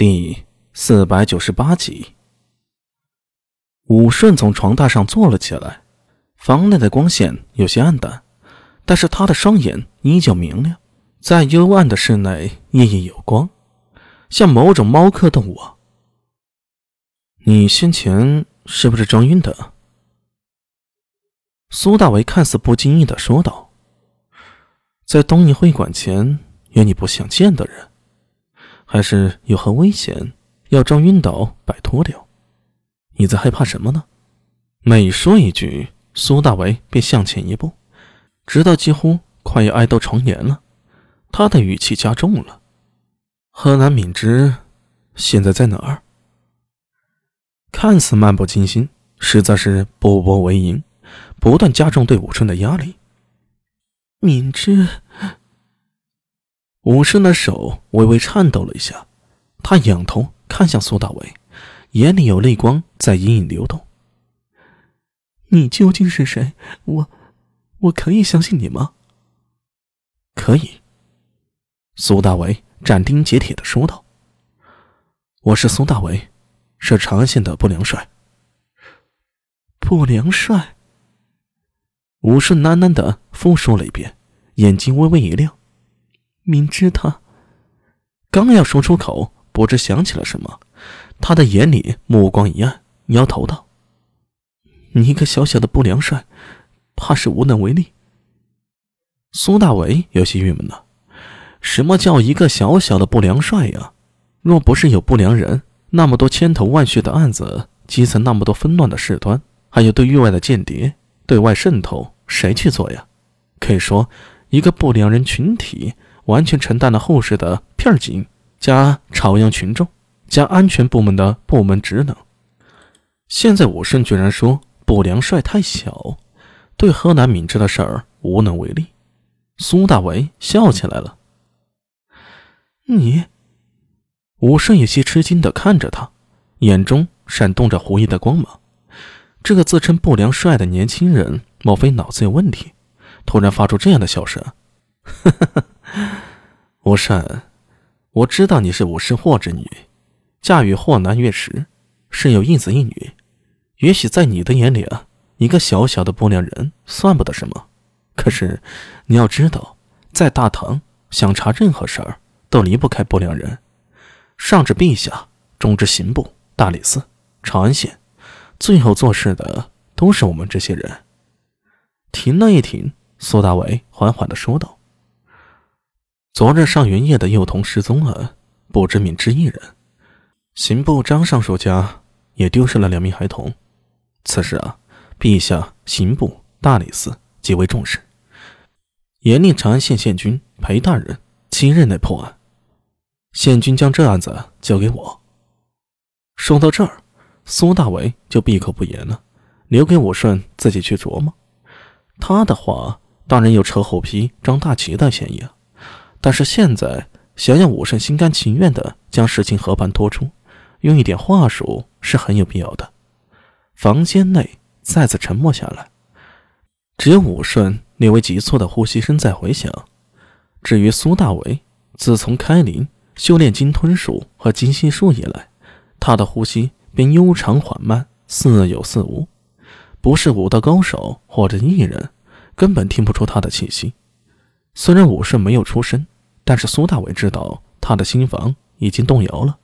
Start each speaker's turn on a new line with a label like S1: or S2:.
S1: 第四百九十八集，武顺从床榻上坐了起来。房内的光线有些暗淡，但是他的双眼依旧明亮，在幽暗的室内熠熠有光，像某种猫科动物。你先前是不是装晕的？苏大为看似不经意的说道：“在东瀛会馆前有你不想见的人。”还是有何危险，要装晕倒摆脱掉？你在害怕什么呢？每说一句，苏大为便向前一步，直到几乎快要挨到床沿了。他的语气加重了。河南敏之现在在哪儿？看似漫不经心，实在是步步为营，不断加重对武春的压力。敏之。武顺的手微微颤抖了一下，他仰头看向苏大伟，眼里有泪光在隐隐流动。你究竟是谁？我，我可以相信你吗？可以。苏大伟斩钉截铁的说道：“我是苏大伟，是长安县的不良帅。”不良帅。武顺喃喃的复述了一遍，眼睛微微一亮。明知他刚要说出口，不知想起了什么，他的眼里目光一暗，摇头道：“你一个小小的不良帅，怕是无能为力。”苏大为有些郁闷了：“什么叫一个小小的不良帅呀？若不是有不良人，那么多千头万绪的案子，基层那么多纷乱的事端，还有对域外的间谍、对外渗透，谁去做呀？可以说，一个不良人群体。”完全承担了后世的片警加朝阳群众加安全部门的部门职能。现在武顺居然说不良帅太小，对河南敏之的事儿无能为力。苏大为笑起来了。你，武顺有些吃惊的看着他，眼中闪动着狐疑的光芒。这个自称不良帅的年轻人，莫非脑子有问题？突然发出这样的笑声。哈哈哈，吴善，我知道你是武士霍之女，嫁与霍南月时，是有一子一女。也许在你的眼里啊，一个小小的不良人算不得什么。可是你要知道，在大唐，想查任何事儿都离不开不良人，上至陛下，中至刑部、大理寺、长安县，最后做事的都是我们这些人。停了一停，苏大伟缓缓的说道。昨日上元夜的幼童失踪了，不知敏之一人。刑部张尚书家也丢失了两名孩童。此事啊，陛下、刑部、大理寺极为重视，严令长安县县君裴大人七日内破案。县君将这案子交给我。说到这儿，苏大为就闭口不言了，留给武顺自己去琢磨。他的话当然有扯后皮、张大旗的嫌疑啊。但是现在想要武圣心甘情愿的将事情和盘托出，用一点话术是很有必要的。房间内再次沉默下来，只有武顺略微急促的呼吸声在回响。至于苏大为，自从开林修炼金吞术和金息术以来，他的呼吸便悠长缓慢，似有似无，不是武道高手或者艺人，根本听不出他的气息。虽然武顺没有出声。但是苏大伟知道他的新房已经动摇了。